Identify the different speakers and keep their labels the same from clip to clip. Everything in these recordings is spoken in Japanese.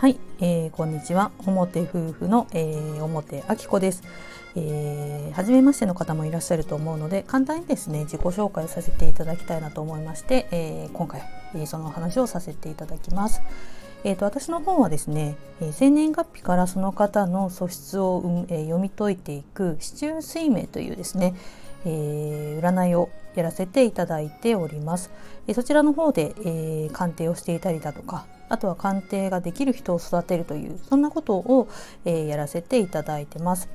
Speaker 1: はいこんにちは。表夫婦の、えー、表あきこです、えー、初めましての方もいらっしゃると思うので簡単にですね自己紹介をさせていただきたいなと思いまして、えー、今回、えー、その話をさせていただきます。えーと、私の方はですね、えー、生年月日からその方の素質を、うんえー、読み解いていく市中水明というですね、えー、占いをやらせていただいております。えそちらの方で、え鑑定をしていたりだとかあとは鑑定ができる人を育てるというそんなことを、えやらせていただいてます。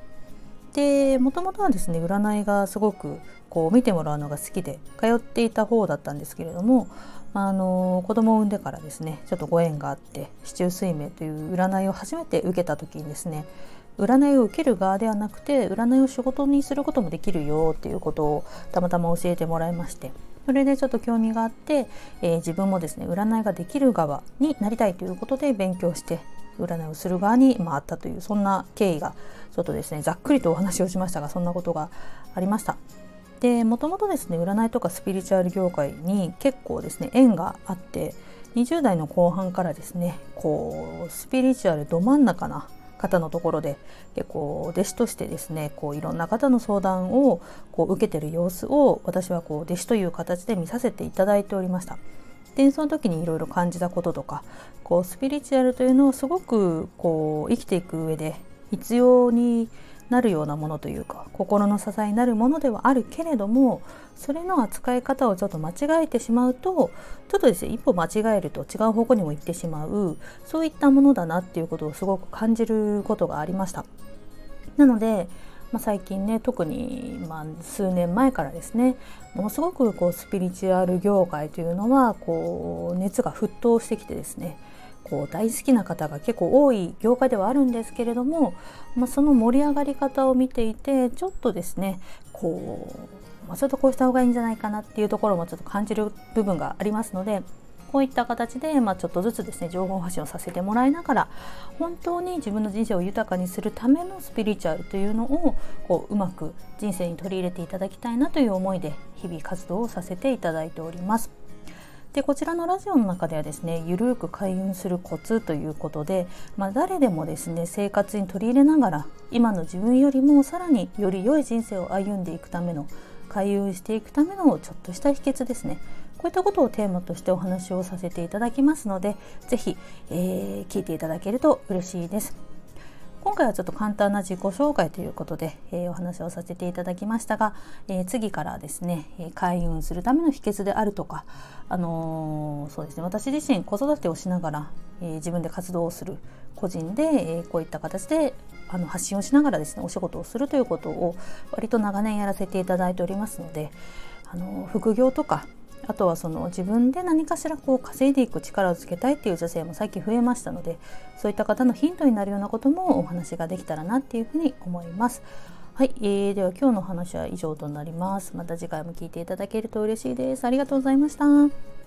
Speaker 1: でもともとはですね占いがすごくこう見てもらうのが好きで通っていた方だったんですけれどもあの子供を産んでからですねちょっとご縁があって市中水明という占いを初めて受けた時にですね占いを受ける側ではなくて占いを仕事にすることもできるよっていうことをたまたま教えてもらいましてそれでちょっと興味があって、えー、自分もですね占いができる側になりたいということで勉強して占いをする側に回ったというそんな経緯がちょっとですねざっくりとお話をしましたがそんなことがありました。でもともとですね占いとかスピリチュアル業界に結構ですね縁があって20代の後半からですねこうスピリチュアルど真ん中な方のところで結構弟子としてですねこういろんな方の相談をこう受けてる様子を私はこう弟子という形で見させていただいておりました。でその時にいろいろ感じたこととかこうスピリチュアルというのをすごくこう生きていく上で必要になるようなものというか心の支えになるものではあるけれどもそれの扱い方をちょっと間違えてしまうとちょっとですね一歩間違えると違う方向にも行ってしまうそういったものだなっていうことをすごく感じることがありました。なのでまあ、最近ね特に、ま、数年前からですねものすごくこうスピリチュアル業界というのはこう熱が沸騰してきてですねこう大好きな方が結構多い業界ではあるんですけれども、まあ、その盛り上がり方を見ていてちょっとですねこう、まあ、ちょっとこうした方がいいんじゃないかなっていうところもちょっと感じる部分がありますのでこういった形で、まあ、ちょっとずつですね情報発信をさせてもらいながら本当に自分の人生を豊かにするためのスピリチュアルというのをこううまく人生に取り入れていただきたいなという思いで日々活動をさせていただいております。でこちらのラジオの中ではですねゆるく開運するコツということで、まあ、誰でもですね生活に取り入れながら今の自分よりもさらにより良い人生を歩んでいくための開運していくためのちょっとした秘訣ですねこういったことをテーマとしてお話をさせていただきますので是非、えー、聞いていただけると嬉しいです。今回はちょっと簡単な自己紹介ということで、えー、お話をさせていただきましたが、えー、次からですね開運するための秘訣であるとか、あのー、そうですね私自身子育てをしながら、え自分で活動をする個人で、えこういった形であの発信をしながらですねお仕事をするということを割と長年やらせていただいておりますので、あの副業とかあとはその自分で何かしらこう稼いでいく力をつけたいっていう女性も最近増えましたのでそういった方のヒントになるようなこともお話ができたらなっていうふうに思います。はい、えー、では今日の話は以上となります。また次回も聞いていただけると嬉しいです。ありがとうございました。